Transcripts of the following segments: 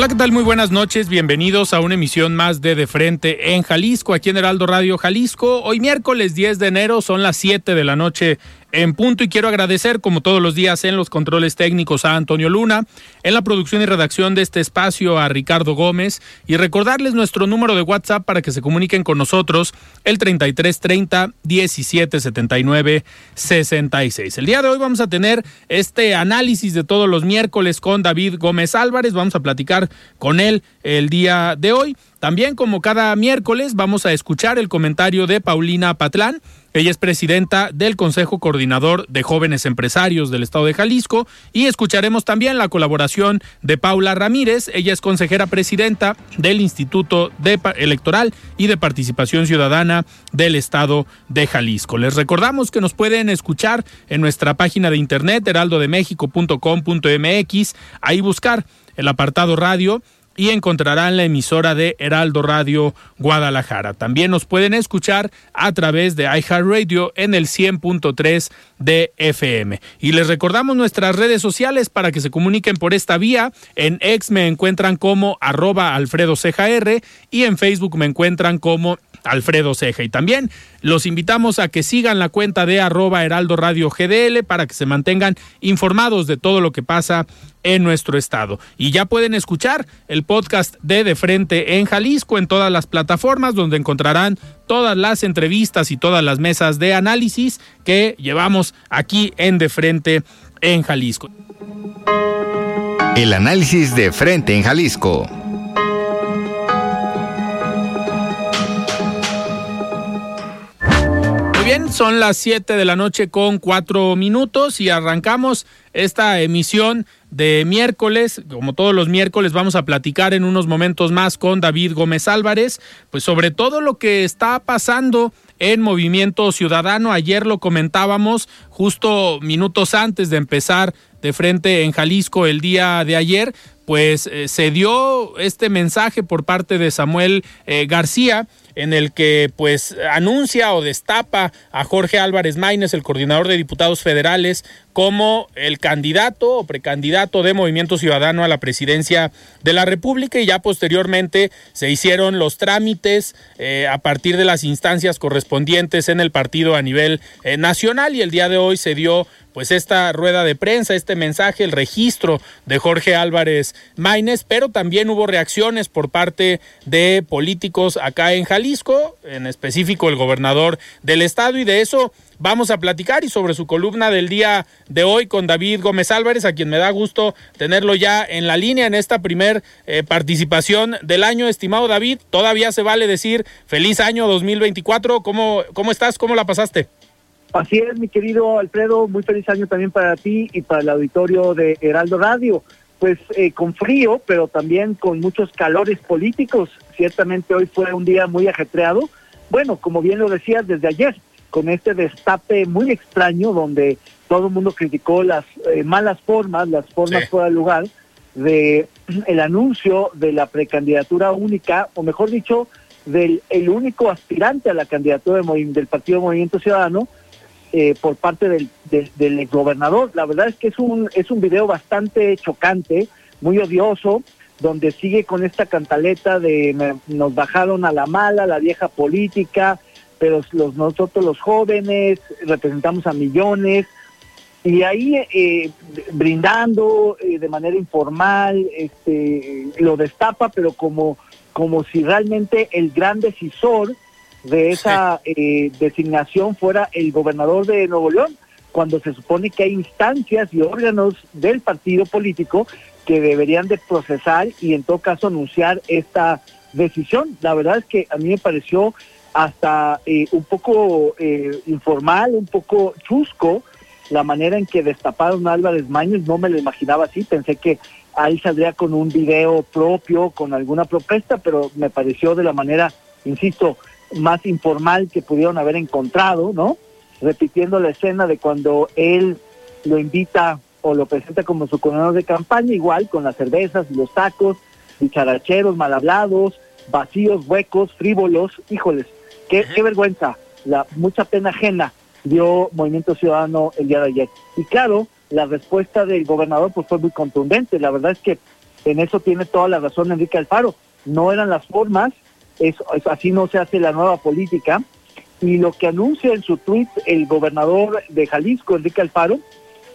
Hola, ¿qué tal? Muy buenas noches. Bienvenidos a una emisión más de De Frente en Jalisco, aquí en Heraldo Radio Jalisco. Hoy miércoles 10 de enero son las 7 de la noche en punto y quiero agradecer, como todos los días, en los controles técnicos a Antonio Luna, en la producción y redacción de este espacio a Ricardo Gómez y recordarles nuestro número de WhatsApp para que se comuniquen con nosotros, el 3330 1779 66. El día de hoy vamos a tener este análisis de todos los miércoles con David Gómez Álvarez, vamos a platicar con él el día de hoy. También, como cada miércoles, vamos a escuchar el comentario de Paulina Patlán. Ella es presidenta del Consejo Coordinador de Jóvenes Empresarios del Estado de Jalisco y escucharemos también la colaboración de Paula Ramírez. Ella es consejera presidenta del Instituto Electoral y de Participación Ciudadana del Estado de Jalisco. Les recordamos que nos pueden escuchar en nuestra página de internet heraldodemexico.com.mx, ahí buscar el apartado radio y encontrarán la emisora de Heraldo Radio Guadalajara. También nos pueden escuchar a través de iHeartRadio en el 100.3 de FM. Y les recordamos nuestras redes sociales para que se comuniquen por esta vía. En X me encuentran como arroba Alfredo y en Facebook me encuentran como Alfredo Ceja. Y también los invitamos a que sigan la cuenta de arroba Heraldo Radio GDL para que se mantengan informados de todo lo que pasa en nuestro estado. Y ya pueden escuchar el podcast de De Frente en Jalisco en todas las plataformas donde encontrarán todas las entrevistas y todas las mesas de análisis que llevamos aquí en De Frente en Jalisco. El análisis de Frente en Jalisco. Bien, son las 7 de la noche con 4 minutos y arrancamos esta emisión de miércoles. Como todos los miércoles vamos a platicar en unos momentos más con David Gómez Álvarez, pues sobre todo lo que está pasando en Movimiento Ciudadano. Ayer lo comentábamos justo minutos antes de empezar de frente en Jalisco el día de ayer, pues eh, se dio este mensaje por parte de Samuel eh, García en el que pues anuncia o destapa a Jorge Álvarez Maínez, el coordinador de diputados federales, como el candidato o precandidato de Movimiento Ciudadano a la presidencia de la República. Y ya posteriormente se hicieron los trámites eh, a partir de las instancias correspondientes en el partido a nivel eh, nacional. Y el día de hoy se dio pues esta rueda de prensa, este mensaje, el registro de Jorge Álvarez Maínez, pero también hubo reacciones por parte de políticos acá en Jalisco, en específico el gobernador del estado y de eso vamos a platicar y sobre su columna del día de hoy con David Gómez Álvarez, a quien me da gusto tenerlo ya en la línea en esta primer eh, participación del año. Estimado David, todavía se vale decir feliz año 2024. ¿Cómo, cómo estás? ¿Cómo la pasaste? Así es, mi querido Alfredo, muy feliz año también para ti y para el auditorio de Heraldo Radio. Pues eh, con frío, pero también con muchos calores políticos. Ciertamente hoy fue un día muy ajetreado. Bueno, como bien lo decías desde ayer, con este destape muy extraño donde todo el mundo criticó las eh, malas formas, las formas fuera de lugar de el anuncio de la precandidatura única, o mejor dicho, del el único aspirante a la candidatura del Partido Movimiento Ciudadano eh, por parte del, del, gobernador. La verdad es que es un, es un video bastante chocante, muy odioso, donde sigue con esta cantaleta de nos bajaron a la mala, la vieja política, pero nosotros los jóvenes representamos a millones y ahí eh, brindando eh, de manera informal, este, lo destapa, pero como, como si realmente el gran decisor de esa eh, designación fuera el gobernador de Nuevo León, cuando se supone que hay instancias y órganos del partido político que deberían de procesar y en todo caso anunciar esta decisión. La verdad es que a mí me pareció hasta un poco informal, un poco chusco, la manera en que destaparon a Álvarez Mañez, no me lo imaginaba así, pensé que ahí saldría con un video propio, con alguna propuesta, pero me pareció de la manera, insisto, más informal que pudieron haber encontrado, ¿no? Repitiendo la escena de cuando él lo invita o lo presenta como su coronel de campaña, igual con las cervezas y los tacos, dicharacheros, mal hablados, vacíos, huecos, frívolos, híjoles, qué, qué vergüenza, la mucha pena ajena dio Movimiento Ciudadano el día de ayer. Y claro, la respuesta del gobernador pues fue muy contundente. La verdad es que en eso tiene toda la razón Enrique Alfaro. No eran las formas, es, así no se hace la nueva política. Y lo que anuncia en su tweet el gobernador de Jalisco, Enrique Alfaro,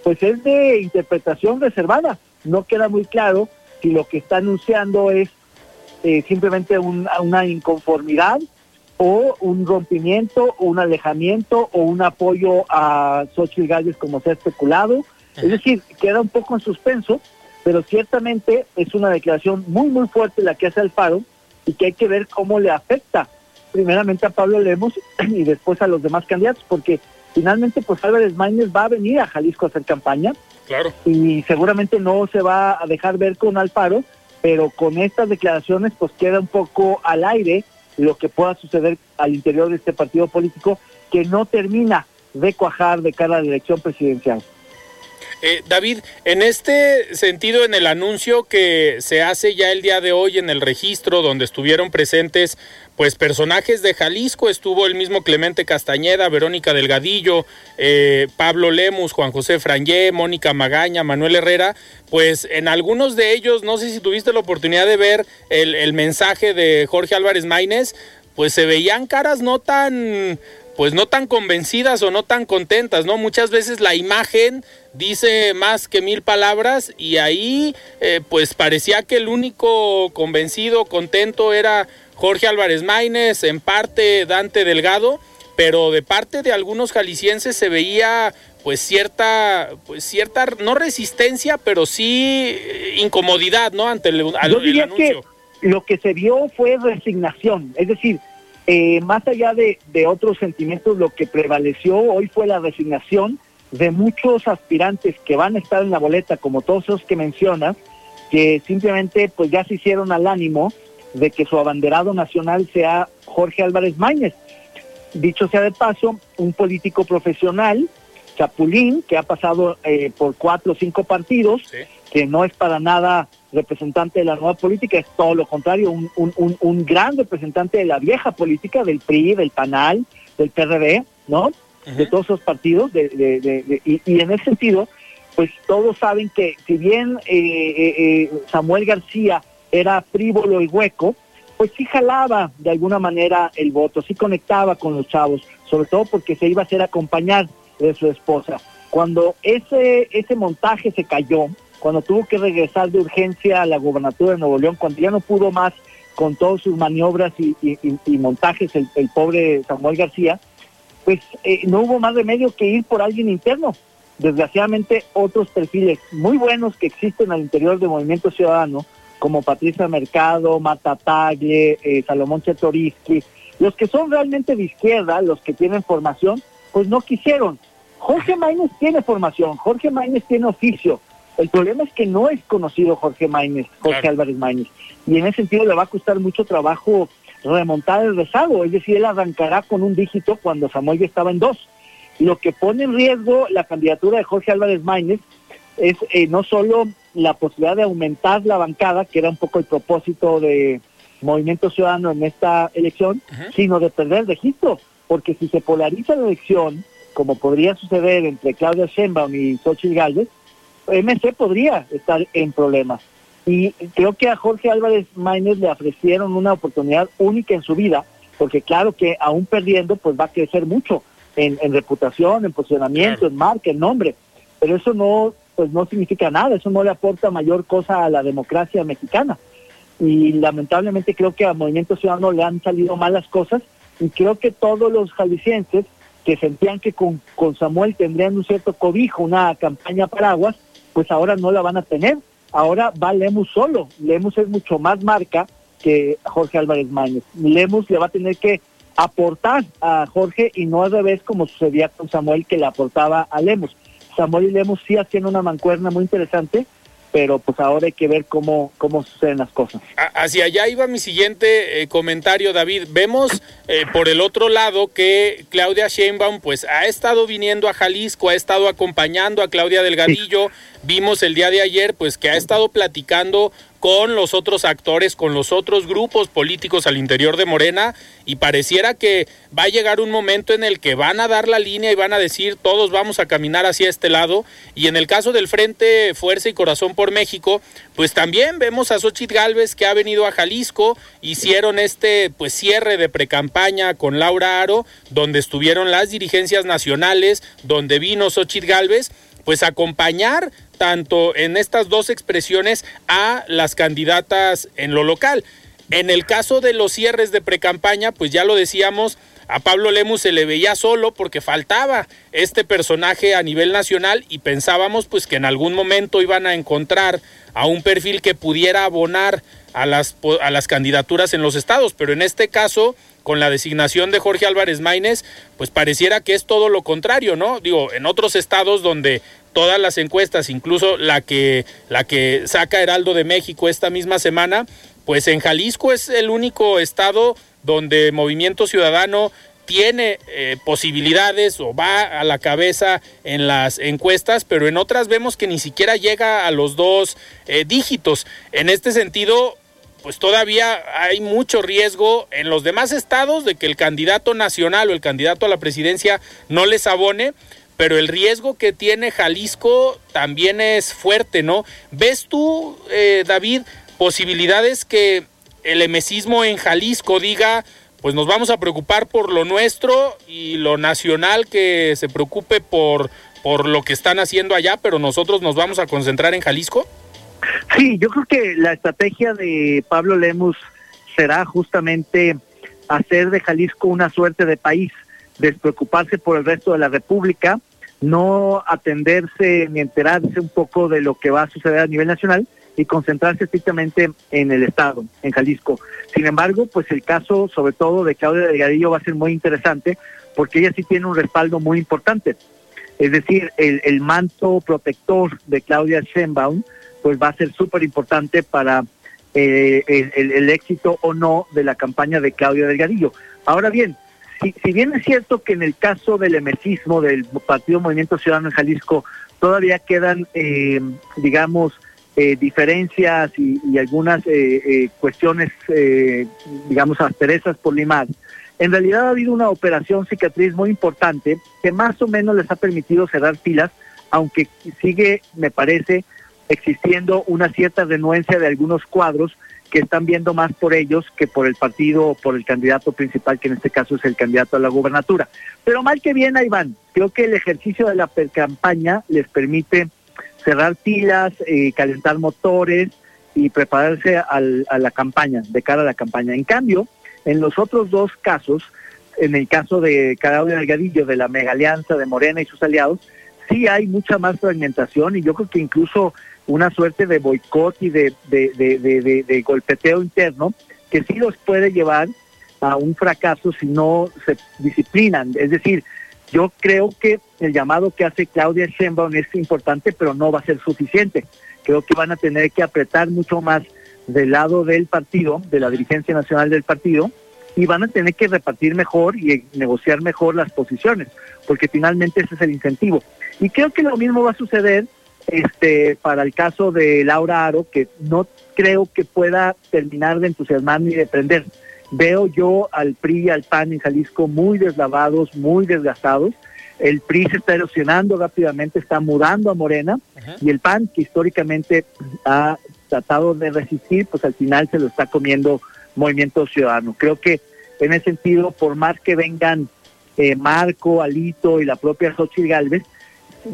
pues es de interpretación reservada. No queda muy claro si lo que está anunciando es eh, simplemente una inconformidad o un rompimiento, o un alejamiento, o un apoyo a Xochitl Galles como se ha especulado. Es decir, queda un poco en suspenso, pero ciertamente es una declaración muy, muy fuerte la que hace Alfaro y que hay que ver cómo le afecta primeramente a Pablo Lemos y después a los demás candidatos, porque finalmente pues Álvarez Maínez va a venir a Jalisco a hacer campaña. Claro. Y seguramente no se va a dejar ver con Alfaro, pero con estas declaraciones pues queda un poco al aire lo que pueda suceder al interior de este partido político que no termina de cuajar de cara a la elección presidencial. Eh, David, en este sentido, en el anuncio que se hace ya el día de hoy en el registro, donde estuvieron presentes pues personajes de Jalisco, estuvo el mismo Clemente Castañeda, Verónica Delgadillo, eh, Pablo Lemus, Juan José Frangé, Mónica Magaña, Manuel Herrera, pues en algunos de ellos, no sé si tuviste la oportunidad de ver el, el mensaje de Jorge Álvarez Maínez, pues se veían caras no tan pues no tan convencidas o no tan contentas, ¿no? Muchas veces la imagen dice más que mil palabras y ahí eh, pues parecía que el único convencido, contento era Jorge Álvarez Maínez, en parte Dante Delgado, pero de parte de algunos jaliscienses se veía pues cierta, pues cierta, no resistencia, pero sí eh, incomodidad, ¿no? Ante el, Yo diría Que lo que se vio fue resignación, es decir, eh, más allá de, otros sentimientos, lo que prevaleció hoy fue la resignación de muchos aspirantes que van a estar en la boleta, como todos los que mencionas, que simplemente pues ya se hicieron al ánimo de que su abanderado nacional sea Jorge Álvarez Mañez. Dicho sea de paso, un político profesional, Chapulín, que ha pasado eh, por cuatro o cinco partidos, que no es para nada representante de la nueva política, es todo lo contrario, un, un, un, gran representante de la vieja política, del PRI, del PANAL, del PRD, ¿no? De todos esos partidos, de, de, y, en ese sentido, pues todos saben que si bien eh, eh, eh, Samuel García era frívolo y hueco, pues sí jalaba de alguna manera el voto, sí conectaba con los chavos, sobre todo porque se iba a hacer acompañar de su esposa. Cuando ese, ese montaje se cayó, cuando tuvo que regresar de urgencia a la gobernatura de Nuevo León, cuando ya no pudo más con todas sus maniobras y, montajes el, pobre Samuel García, pues eh, no hubo más remedio que ir por alguien interno. Desgraciadamente otros perfiles muy buenos que existen al interior del Movimiento Ciudadano, como Patricia Mercado, Mata Tagle, eh, Salomón Chetoriski, los que son realmente de izquierda, los que tienen formación, pues no quisieron. Jorge Maínez tiene formación, Jorge Maínez tiene oficio, el problema es que no es conocido Jorge Maínez, Jorge Álvarez Maínez, y en ese sentido le va a costar mucho trabajo remontar el rezago, es decir, él arrancará con un dígito cuando Samuel ya estaba en dos. Lo que pone en riesgo la candidatura de Jorge Álvarez Maínez es eh, no solo la posibilidad de aumentar la bancada, que era un poco el propósito de Movimiento Ciudadano en esta elección, sino de perder el registro, porque si se polariza la elección, como podría suceder entre Claudia Sheinbaum y Xochitl Gálvez, MC podría estar en problemas. Y creo que a Jorge Álvarez Maínez le ofrecieron una oportunidad única en su vida porque claro que aún perdiendo, pues va a crecer mucho en, en reputación, en posicionamiento, en marca, en nombre, pero eso no, pues no significa nada, eso no le aporta mayor cosa a la democracia mexicana. Y lamentablemente creo que a Movimiento Ciudadano le han salido malas cosas y creo que todos los jaliscienses que sentían que con, con Samuel tendrían un cierto cobijo, una campaña paraguas, pues ahora no la van a tener. Ahora va Lemus solo. Lemus es mucho más marca que Jorge Álvarez Mañez. Lemus le va a tener que aportar a Jorge y no al revés como sucedía con Samuel que le aportaba a Lemus. Samuel y Lemus sí hacían una mancuerna muy interesante, pero pues ahora hay que ver cómo, cómo suceden las cosas. Hacia allá iba mi siguiente eh, comentario, David. Vemos eh, por el otro lado que Claudia Sheinbaum pues ha estado viniendo a Jalisco, ha estado acompañando a Claudia Delgadillo. Vimos el día de ayer pues que ha estado platicando con los otros actores, con los otros grupos políticos al interior de Morena y pareciera que va a llegar un momento en el que van a dar la línea y van a decir todos vamos a caminar hacia este lado y en el caso del Frente Fuerza y Corazón por México, pues también vemos a Xochitl Galvez que ha venido a Jalisco, hicieron este pues cierre de precampaña con Laura Aro, donde estuvieron las dirigencias nacionales, donde vino Xochitl Galvez pues acompañar tanto en estas dos expresiones a las candidatas en lo local. En el caso de los cierres de precampaña, pues ya lo decíamos, a Pablo Lemus se le veía solo porque faltaba este personaje a nivel nacional y pensábamos pues que en algún momento iban a encontrar a un perfil que pudiera abonar a las, a las candidaturas en los estados, pero en este caso con la designación de Jorge Álvarez Maínez, pues pareciera que es todo lo contrario, ¿no? Digo, en otros estados donde todas las encuestas, incluso la que, la que saca Heraldo de México esta misma semana, pues en Jalisco es el único estado donde Movimiento Ciudadano tiene eh, posibilidades o va a la cabeza en las encuestas, pero en otras vemos que ni siquiera llega a los dos eh, dígitos. En este sentido, pues todavía hay mucho riesgo en los demás estados de que el candidato nacional o el candidato a la presidencia no les abone, pero el riesgo que tiene Jalisco también es fuerte, ¿no? ¿Ves tú, eh, David, posibilidades que el emesismo en Jalisco diga, pues nos vamos a preocupar por lo nuestro y lo nacional que se preocupe por, por lo que están haciendo allá, pero nosotros nos vamos a concentrar en Jalisco? Sí, yo creo que la estrategia de Pablo Lemus será justamente hacer de Jalisco una suerte de país, despreocuparse por el resto de la República, no atenderse ni enterarse un poco de lo que va a suceder a nivel nacional y concentrarse estrictamente en el Estado, en Jalisco. Sin embargo, pues el caso sobre todo de Claudia Delgadillo va a ser muy interesante porque ella sí tiene un respaldo muy importante. Es decir, el, manto protector de Claudia Sheinbaum pues va a ser súper importante para eh, el, el, éxito o no de la campaña de Claudia Delgadillo. Ahora bien, si, bien es cierto que en el caso del emercismo del Partido Movimiento Ciudadano en Jalisco todavía quedan, eh, digamos, eh, diferencias y, algunas eh, cuestiones, digamos, asperezas por limar, en realidad ha habido una operación cicatriz muy importante que más o menos les ha permitido cerrar filas, aunque sigue, me parece, existiendo una cierta renuencia de algunos cuadros que están viendo más por ellos que por el partido o por el candidato principal, que en este caso es el candidato a la gubernatura. Pero mal que bien, van. Creo que el ejercicio de la campaña les permite cerrar pilas, eh, calentar motores y prepararse al, a la campaña, de cara a la campaña. En cambio, en los otros dos casos, en el caso de Claudia Delgadillo, de la mega alianza de Morena y sus aliados, sí hay mucha más fragmentación y yo creo que incluso una suerte de boicot y de, golpeteo interno que sí los puede llevar a un fracaso si no se disciplinan. Es decir, yo creo que el llamado que hace Claudia Sheinbaum es importante, pero no va a ser suficiente. Creo que van a tener que apretar mucho más del lado del partido, de la dirigencia nacional del partido, y van a tener que repartir mejor y negociar mejor las posiciones, porque finalmente ese es el incentivo. Y creo que lo mismo va a suceder este para el caso de Laura Aro, que no creo que pueda terminar de entusiasmar ni de prender. Veo yo al PRI y al PAN en Jalisco muy deslavados, muy desgastados. El PRI se está erosionando rápidamente, está mudando a Morena, y el PAN, que históricamente ha tratado de resistir, pues al final se lo está comiendo Movimiento Ciudadano. Creo que en ese sentido, por más que vengan eh, Marco, Alito y la propia Xochitl Galvez,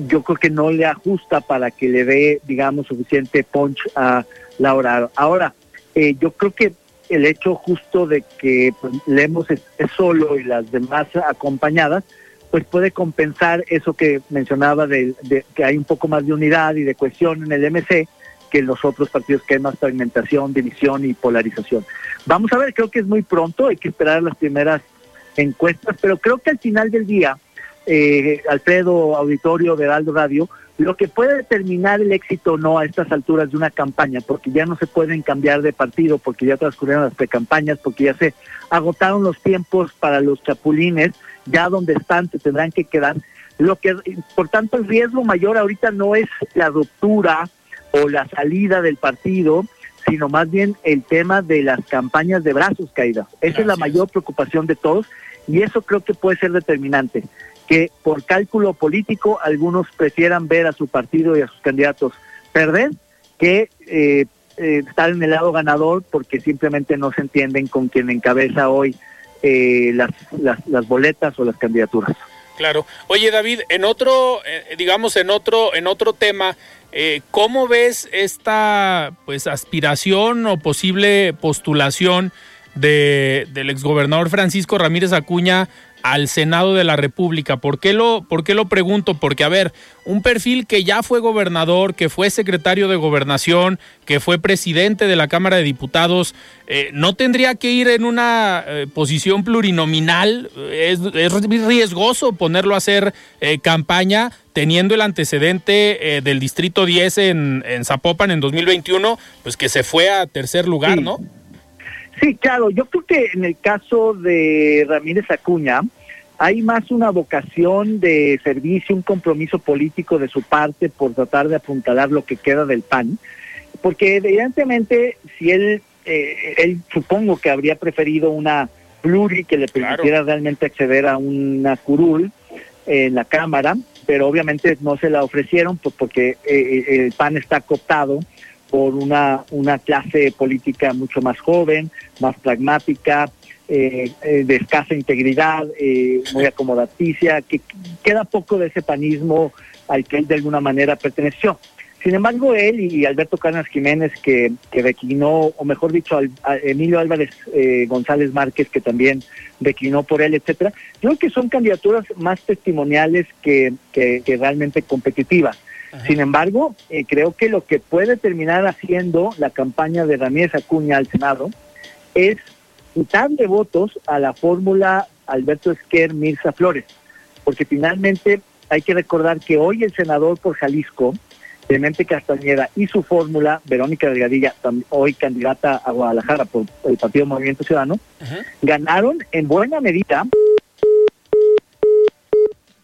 yo creo que no le ajusta para que le dé, digamos, suficiente punch a Laura. Ahora, eh, yo creo que el hecho justo de que pues, Lemos es, solo y las demás acompañadas, pues puede compensar eso que mencionaba de, de, que hay un poco más de unidad y de cohesión en el MC que en los otros partidos que hay más fragmentación, división y polarización. Vamos a ver, creo que es muy pronto, hay que esperar las primeras encuestas, pero creo que al final del día, eh, Alfredo Auditorio de Aldo Radio, lo que puede determinar el éxito o no a estas alturas de una campaña, porque ya no se pueden cambiar de partido, porque ya transcurrieron las precampañas, porque ya se agotaron los tiempos para los chapulines, ya donde están se tendrán que quedar. Lo que, por tanto, el riesgo mayor ahorita no es la ruptura o la salida del partido, sino más bien el tema de las campañas de brazos caídas. Esa es la mayor preocupación de todos y eso creo que puede ser determinante, que por cálculo político algunos prefieran ver a su partido y a sus candidatos perder que eh, eh, estar en el lado ganador porque simplemente no se entienden con quien encabeza hoy eh, las, las, boletas o las candidaturas. Claro. Oye, David, en otro, digamos, en otro, en otro tema, eh, ¿Cómo ves esta pues aspiración o posible postulación de, del exgobernador Francisco Ramírez Acuña al Senado de la República. ¿Por qué, lo, ¿Por qué lo pregunto? Porque, a ver, un perfil que ya fue gobernador, que fue secretario de gobernación, que fue presidente de la Cámara de Diputados, eh, ¿no tendría que ir en una eh, posición plurinominal? Es, riesgoso ponerlo a hacer eh, campaña teniendo el antecedente del Distrito 10 en, en Zapopan en 2021, pues que se fue a tercer lugar, ¿no? Sí, claro, yo creo que en el caso de Ramírez Acuña hay más una vocación de servicio, un compromiso político de su parte por tratar de apuntalar lo que queda del PAN, porque evidentemente si él, eh, él supongo que habría preferido una pluri que le permitiera realmente acceder a una curul en la Cámara, pero obviamente no se la ofrecieron pues, porque eh, eh, el PAN está cooptado por una, una clase política mucho más joven, más pragmática, eh, eh, de escasa integridad, eh, muy acomodaticia, que queda poco de ese panismo al que él de alguna manera perteneció. Sin embargo, él y Alberto Carnas Jiménez, que, que declinó, o mejor dicho, a Emilio Álvarez González Márquez, que también declinó por él, etcétera, creo que son candidaturas más testimoniales que, que realmente competitivas. Sin embargo, eh, creo que lo que puede terminar haciendo la campaña de Ramírez Acuña al Senado es quitarle votos a la fórmula Alberto Esquer Mirza Flores, porque finalmente hay que recordar que hoy el senador por Jalisco, Clemente Castañeda, y su fórmula, Verónica Delgadilla, hoy candidata a Guadalajara por el Partido Movimiento Ciudadano, ganaron en buena medida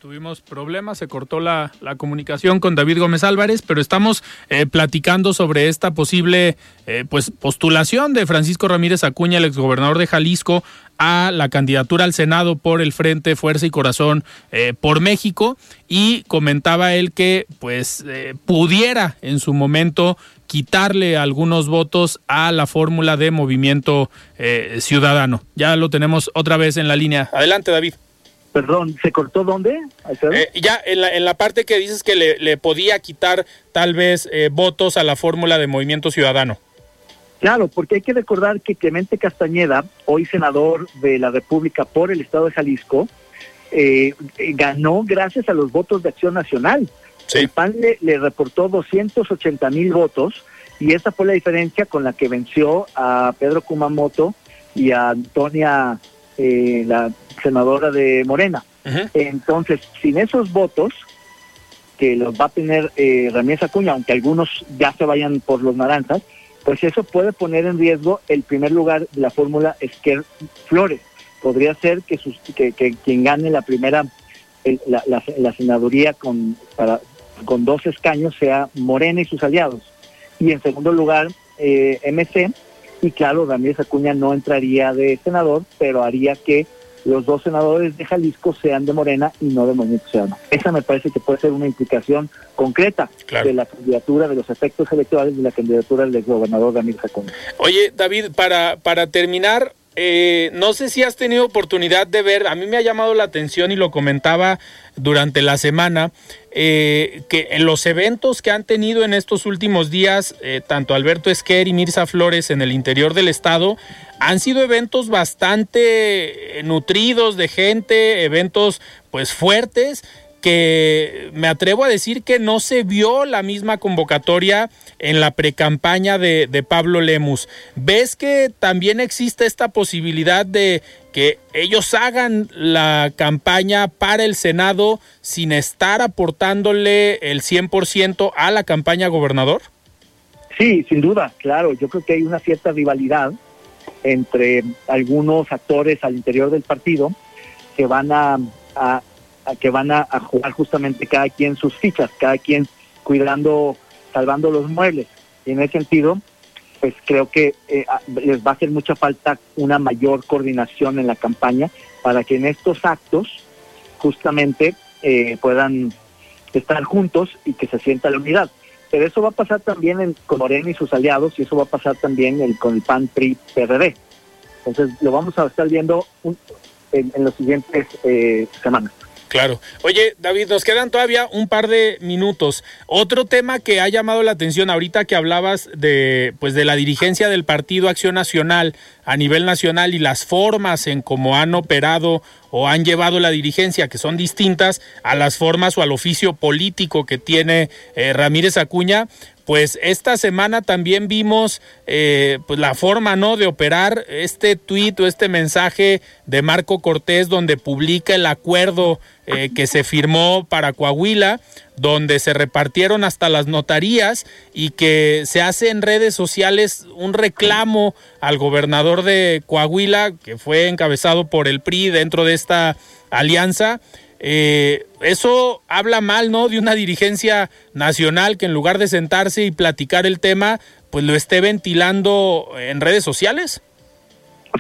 Tuvimos problemas, se cortó la, comunicación con David Gómez Álvarez, pero estamos eh, platicando sobre esta posible eh, pues postulación de Francisco Ramírez Acuña, el exgobernador de Jalisco, a la candidatura al Senado por el Frente Fuerza y Corazón eh, por México y comentaba él que pues pudiera en su momento quitarle algunos votos a la fórmula de movimiento ciudadano. Ya lo tenemos otra vez en la línea. Adelante, David. Perdón, ¿se cortó dónde? Eh, ya, en la, en la parte que dices que le, podía quitar tal vez eh, votos a la fórmula de Movimiento Ciudadano. Claro, porque hay que recordar que Clemente Castañeda, hoy senador de la República por el Estado de Jalisco, eh, ganó gracias a los votos de Acción Nacional. El PAN le, le reportó 280 mil votos y esa fue la diferencia con la que venció a Pedro Kumamoto y a Antonia, la senadora de Morena. Entonces, sin esos votos que los va a tener eh, Ramírez Acuña, aunque algunos ya se vayan por los naranjas, pues eso puede poner en riesgo el primer lugar de la fórmula Esquer Flores. Podría ser que, sus, que, quien gane la primera, la, la, senaduría con, para, con dos escaños sea Morena y sus aliados. Y en segundo lugar, eh, MC, y claro, Ramírez Acuña no entraría de senador, pero haría que los dos senadores de Jalisco sean de Morena y no de Movimiento Ciudadano. Esa me parece que puede ser una implicación concreta de la candidatura, de los efectos electorales de la candidatura del gobernador Ramírez Acuña. Oye, David, para, para terminar, eh, no sé si has tenido oportunidad de ver, a mí me ha llamado la atención y lo comentaba durante la semana, eh, que en los eventos que han tenido en estos últimos días, eh, tanto Alberto Esquer y Mirza Flores en el interior del estado, han sido eventos bastante nutridos de gente, eventos pues fuertes que me atrevo a decir que no se vio la misma convocatoria en la precampaña de Pablo Lemus. ¿Ves que también existe esta posibilidad de que ellos hagan la campaña para el Senado sin estar aportándole el 100% a la campaña gobernador? Sí, sin duda, claro. Yo creo que hay una cierta rivalidad entre algunos actores al interior del partido que van a, a que van a, jugar justamente cada quien sus fichas, cada quien cuidando, salvando los muebles. Y en ese sentido, pues creo que eh, les va a hacer mucha falta una mayor coordinación en la campaña para que en estos actos justamente eh, puedan estar juntos y que se sienta la unidad. Pero eso va a pasar también con Morena y sus aliados y eso va a pasar también con el PAN, PRI, PRD. Entonces lo vamos a estar viendo en, en las siguientes eh, semanas. Claro. Oye, David, nos quedan todavía un par de minutos. Otro tema que ha llamado la atención ahorita que hablabas de pues de la dirigencia del Partido Acción Nacional a nivel nacional y las formas en cómo han operado o han llevado la dirigencia que son distintas a las formas o al oficio político que tiene eh, Ramírez Acuña, pues esta semana también vimos eh, pues la forma no de operar este tuit o este mensaje de Marco Cortés donde publica el acuerdo eh, que se firmó para Coahuila donde se repartieron hasta las notarías y que se hace en redes sociales un reclamo al gobernador de Coahuila que fue encabezado por el PRI dentro de esta alianza eh, eso habla mal, ¿no? De una dirigencia nacional que en lugar de sentarse y platicar el tema, pues lo esté ventilando en redes sociales.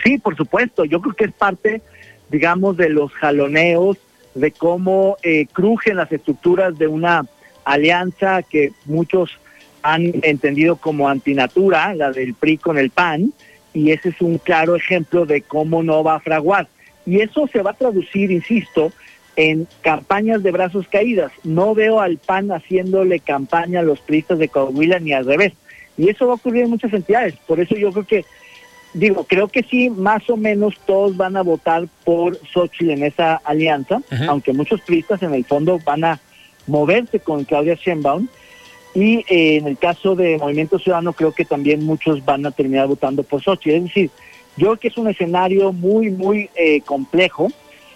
Sí, por supuesto. Yo creo que es parte, digamos, de los jaloneos, de cómo eh, crujen las estructuras de una alianza que muchos han entendido como antinatura, la del PRI con el PAN, y ese es un claro ejemplo de cómo no va a fraguar. Y eso se va a traducir, insisto, en campañas de brazos caídas. No veo al PAN haciéndole campaña a los priistas de Coahuila ni al revés. Y eso va a ocurrir en muchas entidades. Por eso yo creo que, digo, creo que sí, más o menos todos van a votar por Xochitl en esa alianza, aunque muchos priistas en el fondo van a moverse con Claudia Sheinbaum. Y eh, en el caso de Movimiento Ciudadano, creo que también muchos van a terminar votando por Xochitl. Es decir, yo creo que es un escenario muy, muy eh, complejo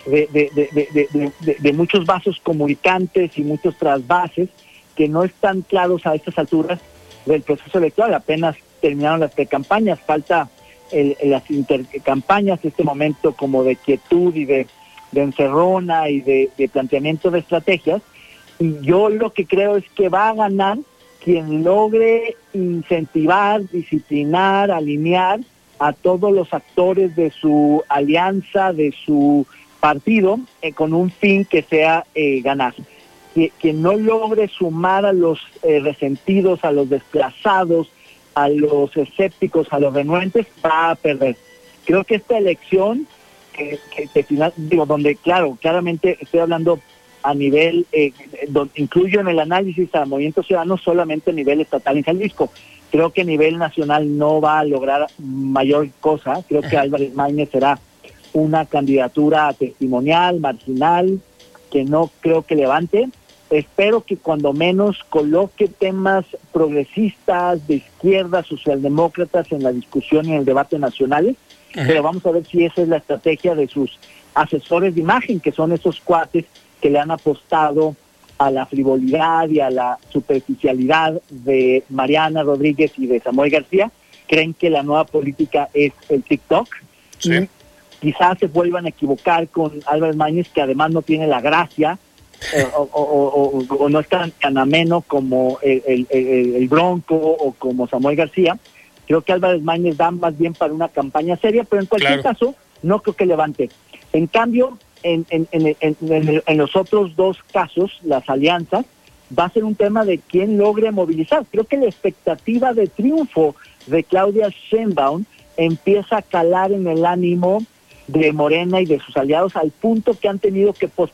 de, muchos vasos comunicantes y muchos trasvases que no están claros a estas alturas del proceso electoral. Apenas terminaron las precampañas, falta el, las intercampañas, este momento como de quietud y de, encerrona y de, planteamiento de estrategias. Y yo lo que creo es que va a ganar quien logre incentivar, disciplinar, alinear a todos los actores de su alianza, de su partido eh, con un fin que sea eh, ganar. Que, no logre sumar a los eh, resentidos, a los desplazados, a los escépticos, a los renuentes, va a perder. Creo que esta elección, que, que, final, digo, donde, claro, claramente estoy hablando a nivel, eh, donde incluyo en el análisis a Movimiento Ciudadano solamente a nivel estatal en Jalisco. Creo que a nivel nacional no va a lograr mayor cosa. Creo que Álvarez Maínez será una candidatura testimonial, marginal, que no creo que levante. Espero que cuando menos coloque temas progresistas, de izquierda, socialdemócratas en la discusión y en el debate nacionales, pero vamos a ver si esa es la estrategia de sus asesores de imagen, que son esos cuates que le han apostado a la frivolidad y a la superficialidad de Mariana Rodríguez y de Samuel García, creen que la nueva política es el TikTok. Sí. Quizás se vuelvan a equivocar con Álvarez Mañez, que además no tiene la gracia eh, o, no es tan, ameno como el, Bronco o como Samuel García. Creo que Álvarez Mañez da más bien para una campaña seria, pero en cualquier caso no creo que levante. En cambio, en, en los otros dos casos, las alianzas, va a ser un tema de quién logre movilizar. Creo que la expectativa de triunfo de Claudia Sheinbaum empieza a calar en el ánimo de Morena y de sus aliados al punto que han tenido que post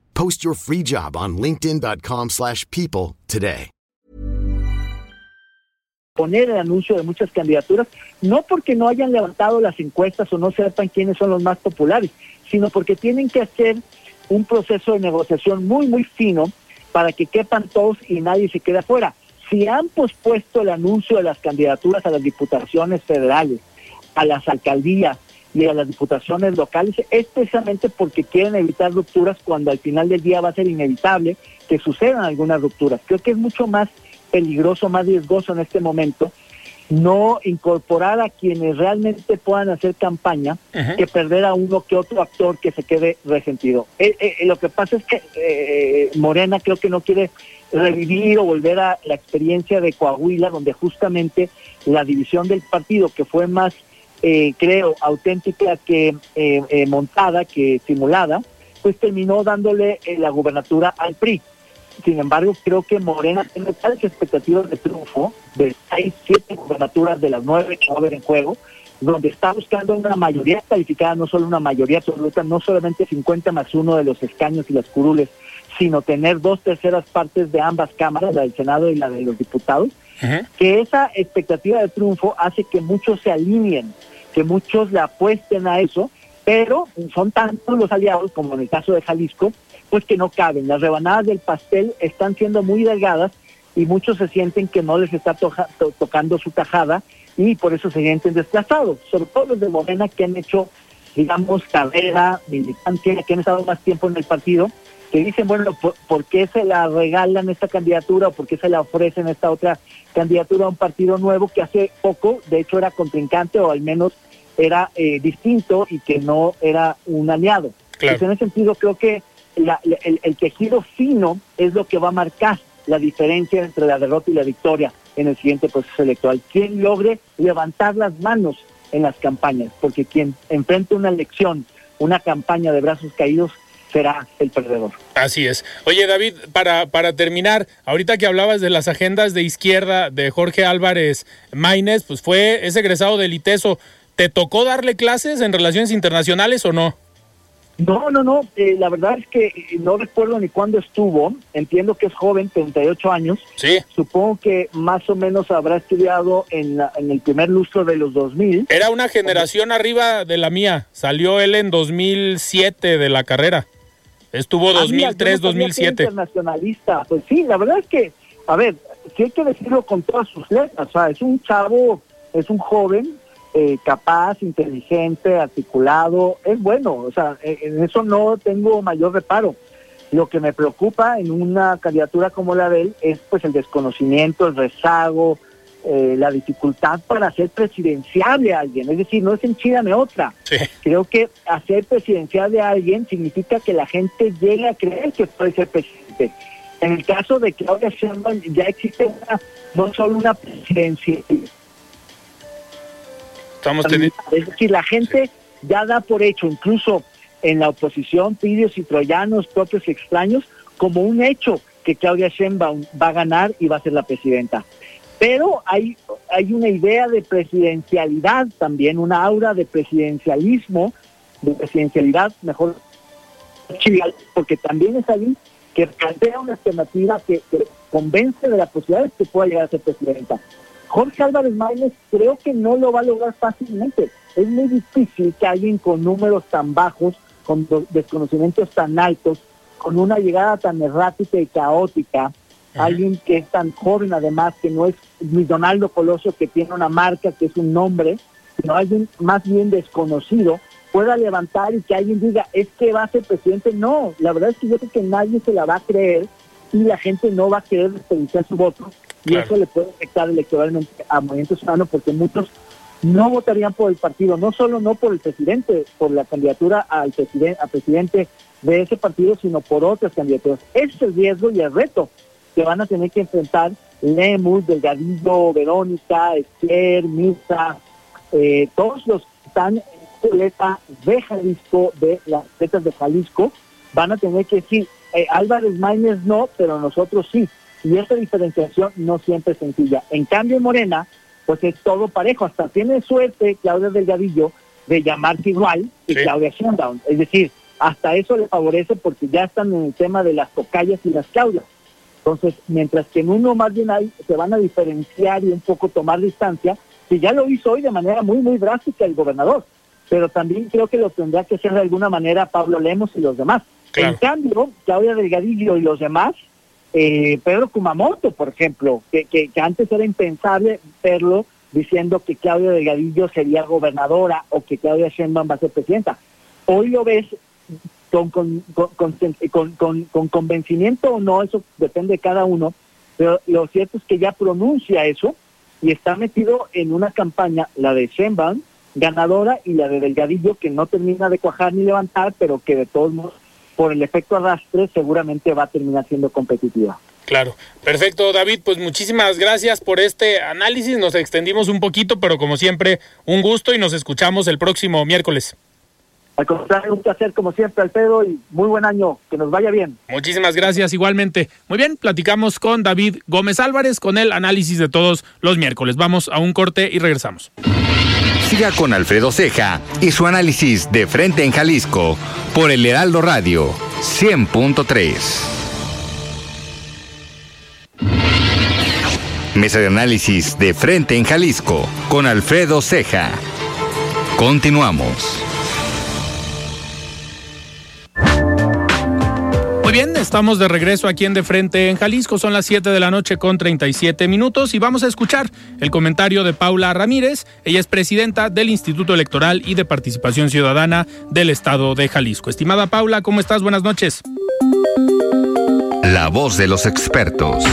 Post your free job on linkedin.com/people slash people today. poner el anuncio de muchas candidaturas, no porque no hayan levantado las encuestas o no sepan quiénes son los más populares, sino porque tienen que hacer un proceso de negociación muy, muy fino para que quepan todos y nadie se quede afuera. Si han pospuesto el anuncio de las candidaturas a las diputaciones federales, a las alcaldías y a las diputaciones locales, es precisamente porque quieren evitar rupturas cuando al final del día va a ser inevitable que sucedan algunas rupturas. Creo que es mucho más peligroso, más riesgoso en este momento no incorporar a quienes realmente puedan hacer campaña que perder a uno que otro actor que se quede resentido. Eh, eh, lo que pasa es que eh, Morena creo que no quiere revivir o volver a la experiencia de Coahuila, donde justamente la división del partido, que fue más, eh, creo, auténtica que eh, eh, montada, que simulada, pues terminó dándole eh, la gubernatura al PRI. Sin embargo, creo que Morena tiene tales expectativas de triunfo, de seis, siete gubernaturas de las nueve que va a haber en juego, donde está buscando una mayoría calificada, no solo una mayoría absoluta, no solamente 50 más uno de los escaños y las curules, sino tener dos terceras partes de ambas cámaras, la del Senado y la de los diputados, que esa expectativa de triunfo hace que muchos se alineen, que muchos le apuesten a eso, pero son tantos los aliados, como en el caso de Jalisco, pues que no caben. Las rebanadas del pastel están siendo muy delgadas y muchos se sienten que no les está tocando su tajada y por eso se sienten desplazados, sobre todo los de Morena que han hecho, digamos, carrera, militancia, que han estado más tiempo en el partido, que dicen, bueno, ¿por, por qué se la regalan esta candidatura o por qué se la ofrecen esta otra candidatura a un partido nuevo que hace poco, de hecho, era contrincante o al menos era eh, distinto y que no era un aliado? Claro. Pues en ese sentido creo que la- la- el, el tejido fino es lo que va a marcar la diferencia entre la derrota y la victoria en el siguiente proceso electoral. Quien logre levantar las manos en las campañas, porque quien enfrente una elección, una campaña de brazos caídos, será el perdedor. Así es. Oye, David, para, para terminar, ahorita que hablabas de las agendas de izquierda de Jorge Álvarez Maínez, pues fue, es egresado del ITESO. ¿Te tocó darle clases en relaciones internacionales o no? No, no, no, eh, la verdad es que eh, no recuerdo ni cuándo estuvo, entiendo que es joven, 38 años, Sí. supongo que más o menos habrá estudiado en, la- en el primer lustro de los 2000. Era una generación arriba de la mía. Salió él en 2007 de la carrera. Estuvo Ah, mira, yo no 2003, sabía que era 2007. internacionalista. Pues sí, la verdad es que, a ver, sí hay que decirlo con todas sus letras. O sea, es un chavo, es un joven eh, capaz, inteligente, articulado, es bueno. O sea, eh, en eso no tengo mayor reparo. Lo que me preocupa en una candidatura como la de él es pues el desconocimiento, el rezago, eh, la dificultad para hacer presidenciable a alguien. Es decir, no es enchídame otra. Sí. Creo que hacer presidencial a alguien significa que la gente llegue a creer que puede ser presidente. En el caso de Claudia Sheinbaum ya existe una, no solo una presidencia, Estamos teniendo... es decir, la gente ya da por hecho, incluso en la oposición, pidios y troyanos, propios y extraños, como un hecho que Claudia Sheinbaum va a ganar y va a ser la presidenta. Pero hay, hay una idea de presidencialidad también, una aura de presidencialismo, de presidencialidad, mejor porque también es alguien que plantea una alternativa que, que convence de la posibilidad de que pueda llegar a ser presidenta. Jorge Álvarez Maínez creo que no lo va a lograr fácilmente. es muy difícil que alguien con números tan bajos, con desconocimientos tan altos, con una llegada tan errática y caótica, alguien que es tan joven además, que no es ni Donaldo Coloso, que tiene una marca, que es un nombre, sino alguien más bien desconocido, pueda levantar y que alguien diga, es que va a ser presidente. No, la verdad es que yo creo que nadie se la va a creer y la gente no va a querer desperdiciar su voto y eso le puede afectar electoralmente a Movimiento Ciudadano porque muchos no votarían por el partido, no solo no por el presidente, por la candidatura al presidente, a presidente de ese partido, sino por otras candidaturas. Ese es el riesgo y el reto que van a tener que enfrentar Lemus, Delgadillo, Verónica, Esther, Misa, eh, todos los que están en la de Jalisco, de las letras de Jalisco, van a tener que decir, eh, Álvarez Maínez no, pero nosotros sí. Y esa diferenciación no siempre es sencilla. En cambio, en Morena, pues es todo parejo. Hasta tiene suerte Claudia Delgadillo de llamarse igual que Claudia Sheinbaum. Es decir, hasta eso le favorece porque ya están en el tema de las tocallas y las Claudias. Entonces, mientras que en uno más bien ahí se van a diferenciar y un poco tomar distancia, que ya lo hizo hoy de manera muy, muy drástica el gobernador, pero también creo que lo tendrá que hacer de alguna manera Pablo Lemos y los demás. En cambio, Claudia Delgadillo y los demás, eh, Pedro Kumamoto, por ejemplo, que, que, antes era impensable verlo diciendo que Claudia Delgadillo sería gobernadora o que Claudia Sheinbaum va a ser presidenta. Hoy lo ves con, con, con, con, con convencimiento o no, eso depende de cada uno, pero lo cierto es que ya pronuncia eso y está metido en una campaña, la de Sheinbaum, ganadora, y la de Delgadillo, que no termina de cuajar ni levantar, pero que de todos modos por el efecto arrastre seguramente va a terminar siendo competitiva. Claro, perfecto David, pues muchísimas gracias por este análisis, nos extendimos un poquito, pero como siempre, un gusto y nos escuchamos el próximo miércoles. Al contrario, un placer como siempre, Alfredo, y muy buen año, que nos vaya bien. Muchísimas gracias, igualmente. Muy bien, platicamos con David Gómez Álvarez con el análisis de todos los miércoles. Vamos a un corte y regresamos. Siga con Alfredo Ceja y su análisis de frente en Jalisco por el Heraldo Radio 100.3. Mesa de análisis de frente en Jalisco con Alfredo Ceja. Continuamos. Bien, estamos de regreso aquí en De Frente en Jalisco. Son las 7 de la noche con 37 minutos y vamos a escuchar el comentario de Paula Ramírez. Ella es presidenta del Instituto Electoral y de Participación Ciudadana del Estado de Jalisco. Estimada Paula, ¿cómo estás? Buenas noches. La voz de los expertos.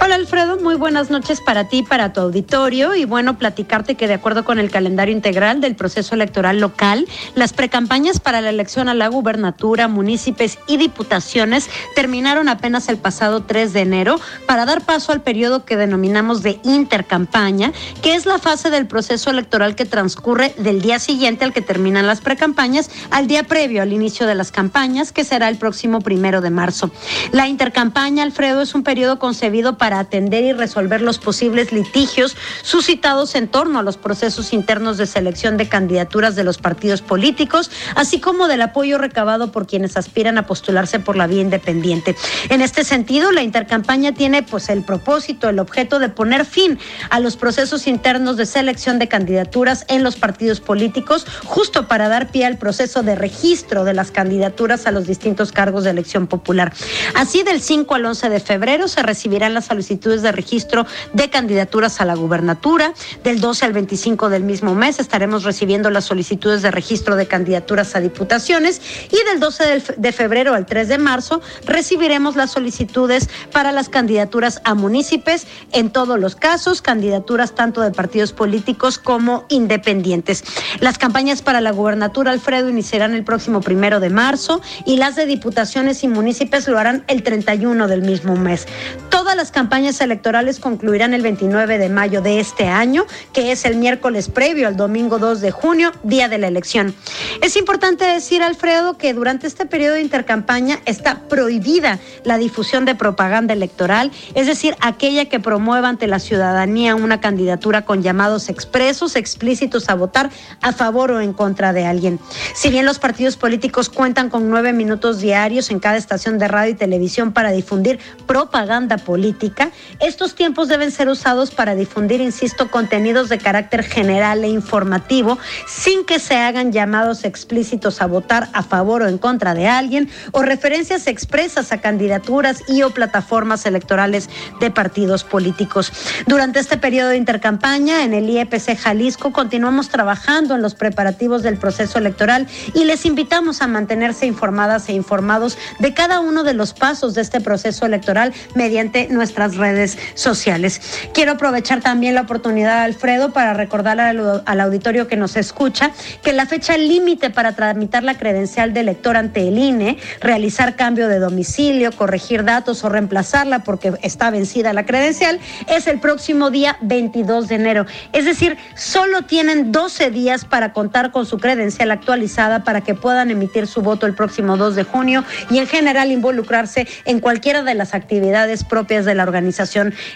Alfredo, muy buenas noches para ti, para tu auditorio y bueno, platicarte que de acuerdo con el calendario integral del proceso electoral local, las precampañas para la elección a la gubernatura, municipios y diputaciones terminaron apenas el pasado 3 de enero para dar paso al periodo que denominamos de intercampaña, que es la fase del proceso electoral que transcurre del día siguiente al que terminan las precampañas al día previo al inicio de las campañas, que será el próximo primero de marzo. La intercampaña, Alfredo, es un periodo concebido para atender y resolver los posibles litigios suscitados en torno a los procesos internos de selección de candidaturas de los partidos políticos, así como del apoyo recabado por quienes aspiran a postularse por la vía independiente. En este sentido, la intercampaña tiene pues el propósito, el objeto de poner fin a los procesos internos de selección de candidaturas en los partidos políticos, justo para dar pie al proceso de registro de las candidaturas a los distintos cargos de elección popular. Así, del 5 al 11 de febrero se recibirán las solicitudes de registro de candidaturas a la gubernatura. Del 12 al 25 del mismo mes estaremos recibiendo las solicitudes de registro de candidaturas a diputaciones y del 12 de febrero al 3 de marzo recibiremos las solicitudes para las candidaturas a municipios en todos los casos, candidaturas tanto de partidos políticos como independientes. Las campañas para la gubernatura, Alfredo, iniciarán el próximo primero de marzo y las de diputaciones y municipios lo harán el 31 del mismo mes. Todas las campañas electorales concluirán el 29 de mayo de este año, que es el miércoles previo al domingo 2 de junio, día de la elección. Es importante decir, Alfredo, que durante este periodo de intercampaña está prohibida la difusión de propaganda electoral, es decir, aquella que promueva ante la ciudadanía una candidatura con llamados expresos, explícitos a votar a favor o en contra de alguien. Si bien los partidos políticos cuentan con nueve minutos diarios en cada estación de radio y televisión para difundir propaganda política, esto estos tiempos deben ser usados para difundir, insisto, contenidos de carácter general e informativo, sin que se hagan llamados explícitos a votar a favor o en contra de alguien o referencias expresas a candidaturas y o plataformas electorales de partidos políticos. Durante este periodo de intercampaña en el IEPC Jalisco continuamos trabajando en los preparativos del proceso electoral y les invitamos a mantenerse informadas e informados de cada uno de los pasos de este proceso electoral mediante nuestras redes sociales. Quiero aprovechar también la oportunidad, Alfredo, para recordar al, al auditorio que nos escucha que la fecha límite para tramitar la credencial de elector ante el INE, realizar cambio de domicilio, corregir datos o reemplazarla porque está vencida la credencial, es el próximo día 22 de enero. Es decir, solo tienen 12 días para contar con su credencial actualizada para que puedan emitir su voto el próximo 2 de junio y en general involucrarse en cualquiera de las actividades propias de la organización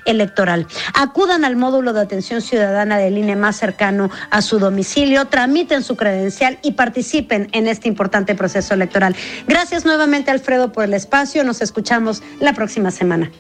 electoral. Acudan al módulo de atención ciudadana del INE más cercano a su domicilio, tramiten su credencial y participen en este importante proceso electoral. Gracias nuevamente, Alfredo, por el espacio. Nos escuchamos la próxima semana.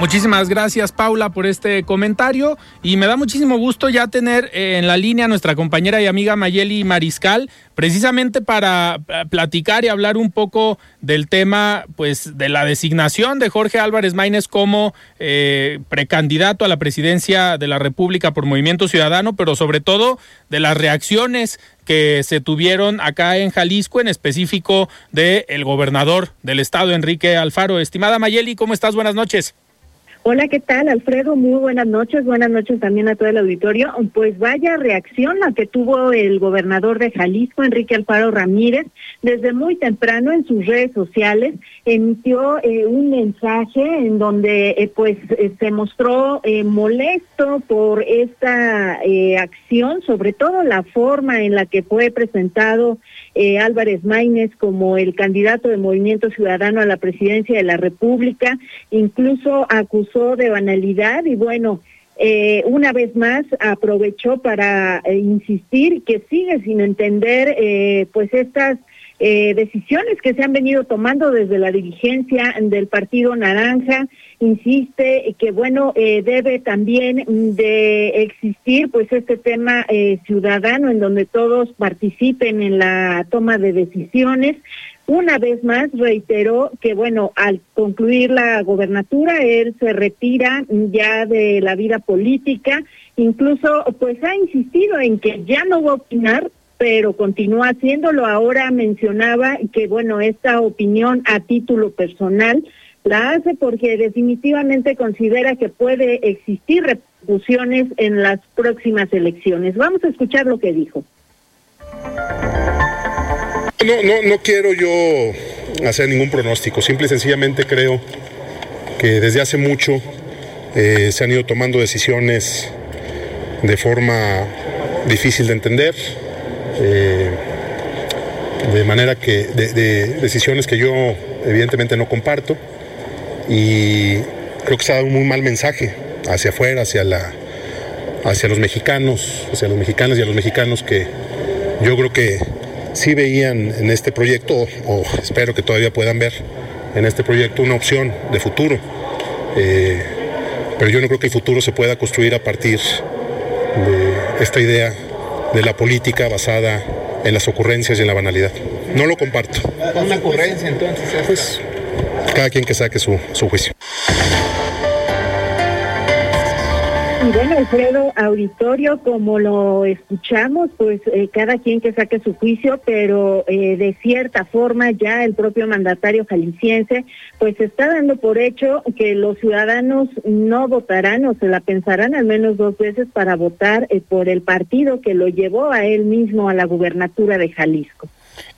Muchísimas gracias Paula por este comentario y me da muchísimo gusto ya tener eh, en la línea a nuestra compañera y amiga Mayeli Mariscal precisamente para eh, platicar y hablar un poco del tema pues de la designación de Jorge Álvarez Maínez como eh, precandidato a la presidencia de la República por Movimiento Ciudadano, pero sobre todo de las reacciones que se tuvieron acá en Jalisco, en específico del el gobernador del estado, Enrique Alfaro. Estimada Mayeli, ¿cómo estás? Buenas noches. Hola, ¿qué tal, Alfredo? Muy buenas noches. Buenas noches también a todo el auditorio. Pues vaya reacción la que tuvo el gobernador de Jalisco, Enrique Alfaro Ramírez, desde muy temprano en sus redes sociales emitió eh, un mensaje en donde eh, pues eh, se mostró molesto por esta acción, sobre todo la forma en la que fue presentado Álvarez Maínez como el candidato de Movimiento Ciudadano a la presidencia de la República, incluso acusó de banalidad y bueno, eh, una vez más aprovechó para insistir que sigue sin entender eh, pues estas decisiones que se han venido tomando desde la dirigencia del Partido Naranja. Insiste que bueno, debe también de existir pues este tema ciudadano en donde todos participen en la toma de decisiones. Una vez más reiteró que, bueno, al concluir la gobernatura, él se retira ya de la vida política, incluso pues ha insistido en que ya no va a opinar, pero continúa haciéndolo. Ahora mencionaba que, bueno, esta opinión a título personal la hace porque definitivamente considera que puede existir repercusiones en las próximas elecciones. Vamos a escuchar lo que dijo. No, no, no quiero yo hacer ningún pronóstico, simple y sencillamente creo que desde hace mucho eh, se han ido tomando decisiones de forma difícil de entender, eh, de manera que, de, decisiones que yo evidentemente no comparto y creo que se ha dado un muy mal mensaje hacia afuera, hacia la hacia los mexicanos, hacia los mexicanos y a los mexicanos que yo creo que sí veían en este proyecto, o, espero que todavía puedan ver en este proyecto una opción de futuro. Eh, pero yo no creo que el futuro se pueda construir a partir de esta idea de la política basada en las ocurrencias y en la banalidad. No lo comparto. ¿Una ocurrencia entonces? Pues cada quien que saque su, su juicio. Y bueno, Alfredo, auditorio, como lo escuchamos, pues eh, cada quien que saque su juicio, pero eh, de cierta forma ya el propio mandatario jalisciense, pues está dando por hecho que los ciudadanos no votarán o se la pensarán al menos dos veces para votar eh, por el partido que lo llevó a él mismo a la gubernatura de Jalisco.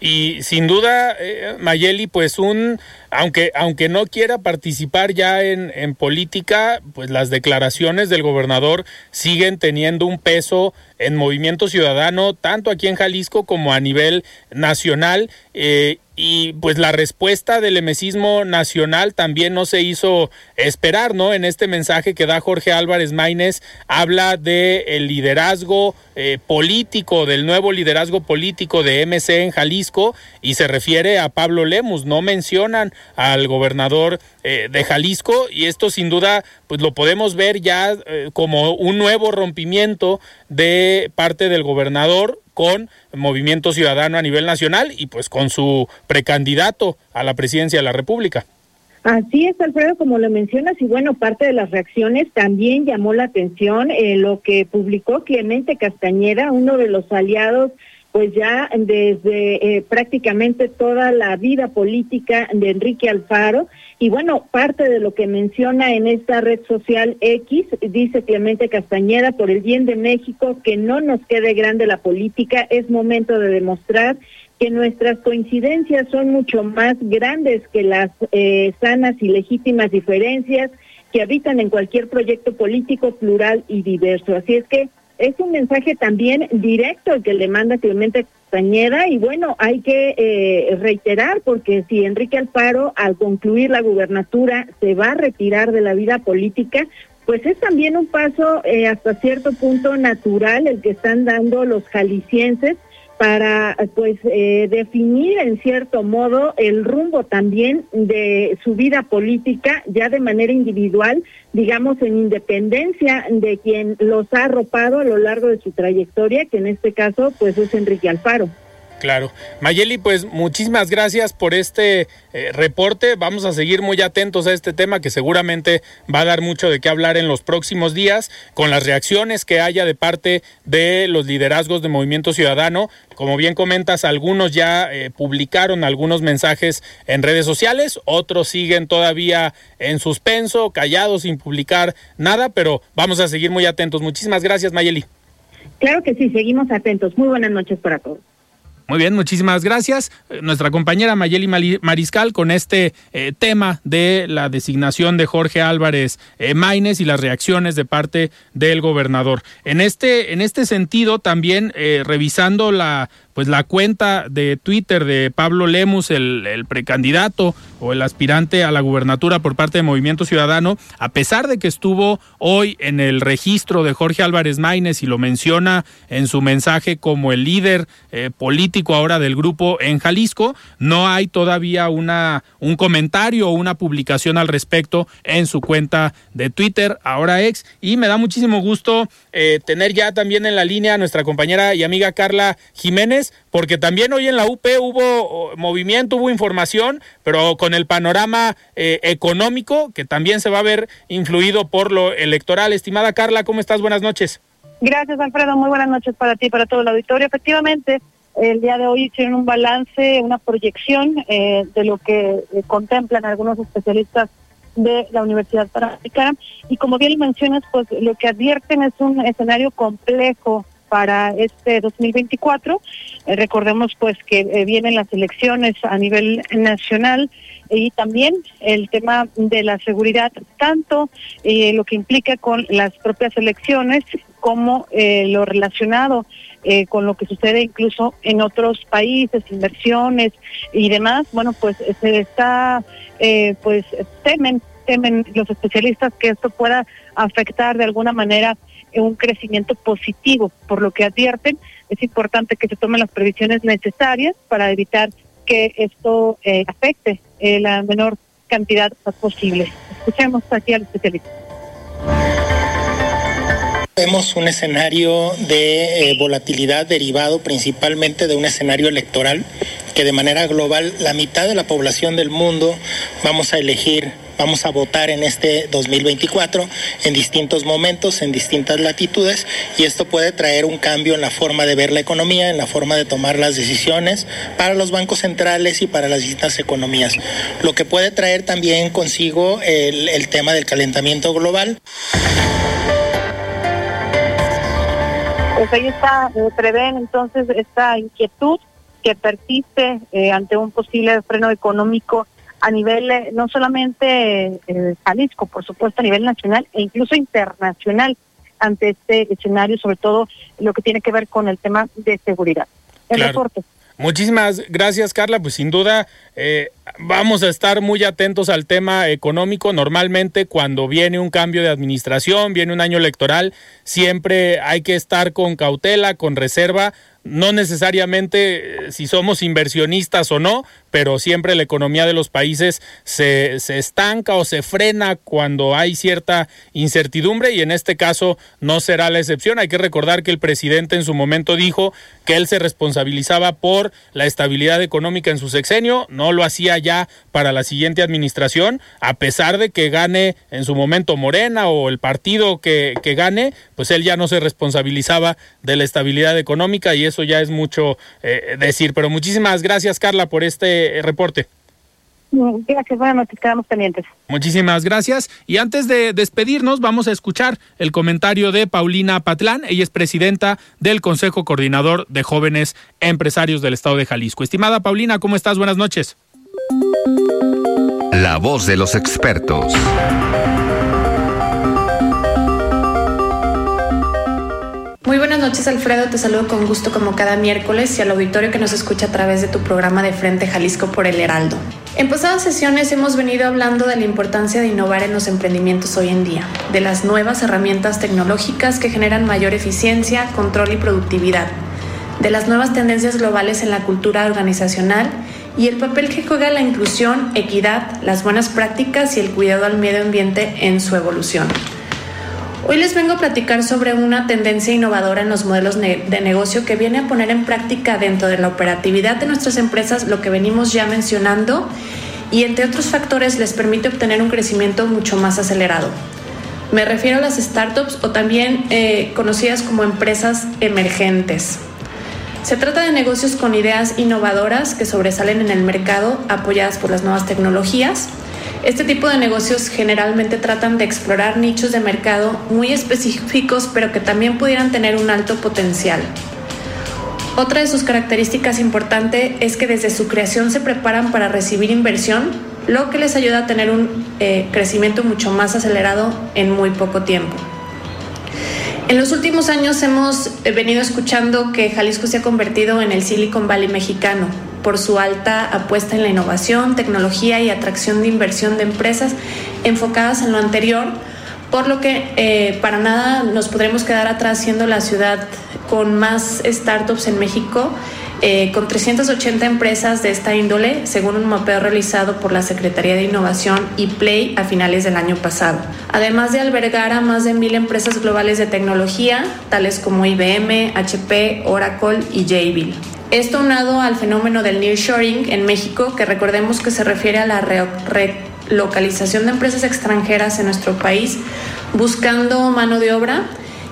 Y sin duda, eh, Mayeli, pues un, aunque, aunque no quiera participar ya en, en política, pues las declaraciones del gobernador siguen teniendo un peso en Movimiento Ciudadano, tanto aquí en Jalisco como a nivel nacional. Eh, y pues la respuesta del emesismo nacional también no se hizo esperar, ¿no? En este mensaje que da Jorge Álvarez Maínez habla de el liderazgo eh, político, del nuevo liderazgo político de MC en Jalisco y se refiere a Pablo Lemus, no mencionan al gobernador eh, de Jalisco y esto sin duda pues lo podemos ver ya eh, como un nuevo rompimiento de parte del gobernador con Movimiento Ciudadano a nivel nacional y pues con su precandidato a la presidencia de la República. Así es, Alfredo, como lo mencionas, y bueno, parte de las reacciones también llamó la atención eh, lo que publicó Clemente Castañeda, uno de los aliados pues ya desde eh, prácticamente toda la vida política de Enrique Alfaro. Y bueno, parte de lo que menciona en esta red social X, dice Clemente Castañeda, por el bien de México, que no nos quede grande la política, es momento de demostrar que nuestras coincidencias son mucho más grandes que las eh, sanas y legítimas diferencias que habitan en cualquier proyecto político plural y diverso. Así es que es un mensaje también directo el que le manda Clemente Castañeda y bueno, hay que eh, reiterar porque si Enrique Alfaro al concluir la gubernatura se va a retirar de la vida política, pues es también un paso eh, hasta cierto punto natural el que están dando los jaliscienses para pues eh, definir en cierto modo el rumbo también de su vida política ya de manera individual, digamos en independencia de quien los ha arropado a lo largo de su trayectoria, que en este caso pues es Enrique Alfaro. Claro. Mayeli, pues muchísimas gracias por este eh, reporte. Vamos a seguir muy atentos a este tema que seguramente va a dar mucho de qué hablar en los próximos días con las reacciones que haya de parte de los liderazgos de Movimiento Ciudadano. Como bien comentas, algunos ya eh, publicaron algunos mensajes en redes sociales, otros siguen todavía en suspenso, callados, sin publicar nada, pero vamos a seguir muy atentos. Muchísimas gracias, Mayeli. Claro que sí, seguimos atentos. Muy buenas noches para todos. Muy bien, muchísimas gracias. Eh, nuestra compañera Mayeli Mariscal con este eh, tema de la designación de Jorge Álvarez eh, y las reacciones de parte del gobernador. En este, en este sentido, también revisando la pues la cuenta de Twitter de Pablo Lemus, el, precandidato o el aspirante a la gubernatura por parte de Movimiento Ciudadano, a pesar de que estuvo hoy en el registro de Jorge Álvarez Maínez y lo menciona en su mensaje como el líder eh, político ahora del grupo en Jalisco, no hay todavía una, un comentario o una publicación al respecto en su cuenta de Twitter, ahora ex, y me da muchísimo gusto eh, tener ya también en la línea a nuestra compañera y amiga Carla Jiménez, porque también hoy en la UP hubo movimiento, hubo información, pero con el panorama eh, económico que también se va a ver influido por lo electoral. Estimada Carla, ¿cómo estás? Buenas noches. Gracias, Alfredo. Muy buenas noches para ti y para todo el auditorio. Efectivamente, el día de hoy hicieron un balance, una proyección eh, de lo que eh, contemplan algunos especialistas de la Universidad Panamericana. Y como bien mencionas, pues lo que advierten es un escenario complejo para este 2024. Eh, recordemos pues que eh, vienen las elecciones a nivel nacional y también el tema de la seguridad, tanto eh, lo que implica con las propias elecciones como lo relacionado con lo que sucede incluso en otros países, inversiones y demás. Bueno, pues se está, pues temen, temen los especialistas que esto pueda afectar de alguna manera un crecimiento positivo, por lo que advierten, es importante que se tomen las previsiones necesarias para evitar que esto eh, afecte eh, la menor cantidad posible. Escuchemos aquí al especialista. Vemos un escenario de eh, volatilidad derivado principalmente de un escenario electoral que de manera global la mitad de la población del mundo vamos a elegir vamos a votar en este 2024 en distintos momentos, en distintas latitudes, y esto puede traer un cambio en la forma de ver la economía, en la forma de tomar las decisiones para los bancos centrales y para las distintas economías. Lo que puede traer también consigo el, tema del calentamiento global. Pues ahí está, eh, prevén entonces esta inquietud que persiste eh, ante un posible freno económico a nivel eh, no solamente eh, Jalisco, por supuesto a nivel nacional e incluso internacional. ante este escenario, sobre todo lo que tiene que ver con el tema de seguridad. El reporte. Muchísimas gracias, Carla. Pues sin duda eh, vamos a estar muy atentos al tema económico. Normalmente cuando viene un cambio de administración, viene un año electoral, siempre hay que estar con cautela, con reserva, no necesariamente eh, si somos inversionistas o no, pero siempre la economía de los países se, se, estanca o se frena cuando hay cierta incertidumbre y en este caso no será la excepción. Hay que recordar que el presidente en su momento dijo que él se responsabilizaba por la estabilidad económica en su sexenio, no lo hacía ya para la siguiente administración, a pesar de que gane en su momento Morena o el partido que, que gane, pues él ya no se responsabilizaba de la estabilidad económica y eso ya es mucho eh, decir. Pero muchísimas gracias, Carla, por este eh, reporte. Gracias, buenas noches, quedamos pendientes. Muchísimas gracias. Y antes de despedirnos, vamos a escuchar el comentario de Paulina Patlán. Ella es presidenta del Consejo Coordinador de Jóvenes Empresarios del Estado de Jalisco. Estimada Paulina, ¿cómo estás? Buenas noches. La voz de los expertos. Muy buenas noches Alfredo, te saludo con gusto como cada miércoles y al auditorio que nos escucha a través de tu programa de Frente Jalisco por el Heraldo. En pasadas sesiones hemos venido hablando de la importancia de innovar en los emprendimientos hoy en día, de las nuevas herramientas tecnológicas que generan mayor eficiencia, control y productividad, de las nuevas tendencias globales en la cultura organizacional y el papel que juega la inclusión, equidad, las buenas prácticas y el cuidado al medio ambiente en su evolución. Hoy les vengo a platicar sobre una tendencia innovadora en los modelos de negocio que viene a poner en práctica dentro de la operatividad de nuestras empresas lo que venimos ya mencionando y entre otros factores les permite obtener un crecimiento mucho más acelerado. Me refiero a las startups o también eh, conocidas como empresas emergentes. Se trata de negocios con ideas innovadoras que sobresalen en el mercado apoyadas por las nuevas tecnologías este tipo de negocios generalmente tratan de explorar nichos de mercado muy específicos, pero que también pudieran tener un alto potencial. Otra de sus características importantes es que desde su creación se preparan para recibir inversión, lo que les ayuda a tener un eh, crecimiento mucho más acelerado en muy poco tiempo. En los últimos años hemos eh, venido escuchando que Jalisco se ha convertido en el Silicon Valley mexicano, por su alta apuesta en la innovación, tecnología y atracción de inversión de empresas enfocadas en lo anterior, por lo que eh, para nada nos podremos quedar atrás siendo la ciudad con más startups en México, eh, con 380 empresas de esta índole, según un mapeo realizado por la Secretaría de Innovación y Play a finales del año pasado. Además de albergar a más de mil empresas globales de tecnología, tales como IBM, HP, Oracle y Jabil. Esto unado al fenómeno del nearshoring en México, que recordemos que se refiere a la relocalización de empresas extranjeras en nuestro país buscando mano de obra,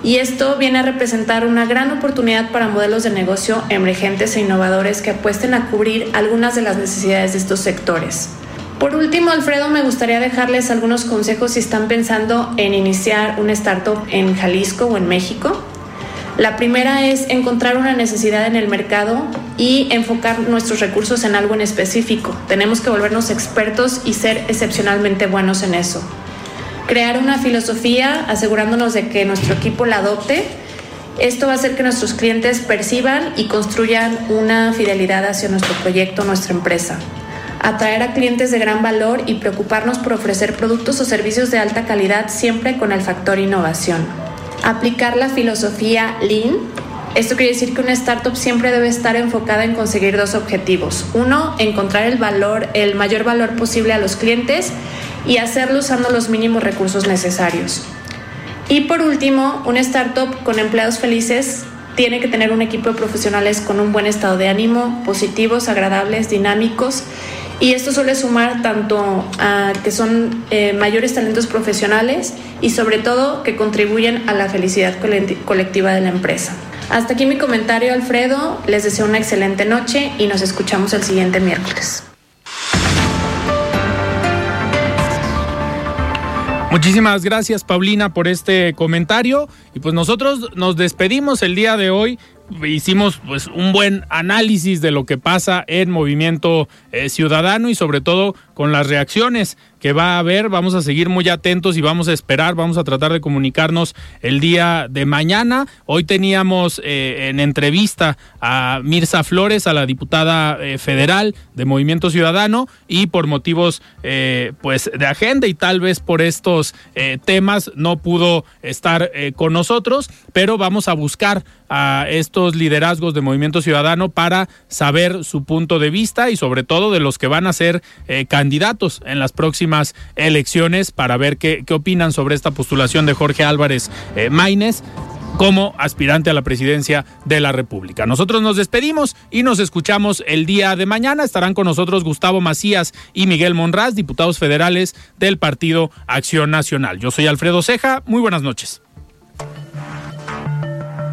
y esto viene a representar una gran oportunidad para modelos de negocio emergentes e innovadores que apuesten a cubrir algunas de las necesidades de estos sectores. Por último, Alfredo, me gustaría dejarles algunos consejos si están pensando en iniciar una startup en Jalisco o en México. La primera es encontrar una necesidad en el mercado y enfocar nuestros recursos en algo en específico. Tenemos que volvernos expertos y ser excepcionalmente buenos en eso. Crear una filosofía asegurándonos de que nuestro equipo la adopte. Esto va a hacer que nuestros clientes perciban y construyan una fidelidad hacia nuestro proyecto, nuestra empresa. Atraer a clientes de gran valor y preocuparnos por ofrecer productos o servicios de alta calidad siempre con el factor innovación aplicar la filosofía Lean. Esto quiere decir que una startup siempre debe estar enfocada en conseguir dos objetivos. Uno, encontrar el valor, el mayor valor posible a los clientes y hacerlo usando los mínimos recursos necesarios. Y por último, una startup con empleados felices tiene que tener un equipo de profesionales con un buen estado de ánimo, positivos, agradables, dinámicos y esto suele sumar tanto a que son eh, mayores talentos profesionales y sobre todo que contribuyen a la felicidad colectiva de la empresa. Hasta aquí mi comentario, Alfredo. Les deseo una excelente noche y nos escuchamos el siguiente miércoles. Muchísimas gracias Paulina por este comentario y pues nosotros nos despedimos el día de hoy hicimos pues un buen análisis de lo que pasa en movimiento eh, ciudadano y sobre todo con las reacciones que va a haber. Vamos a seguir muy atentos y vamos a esperar, vamos a tratar de comunicarnos el día de mañana. Hoy teníamos eh, en entrevista a Mirza Flores, a la diputada eh, federal de Movimiento Ciudadano, y por motivos eh, pues de agenda y tal vez por estos temas no pudo estar con nosotros, pero vamos a buscar a estos liderazgos de Movimiento Ciudadano para saber su punto de vista y sobre todo de los que van a ser candidatos en las próximas elecciones para ver qué, qué opinan sobre esta postulación de Jorge Álvarez Maínez como aspirante a la presidencia de la República. Nosotros nos despedimos y nos escuchamos el día de mañana. Estarán con nosotros Gustavo Macías y Miguel Monraz, diputados federales del Partido Acción Nacional. Yo soy Alfredo Ceja. Muy buenas noches.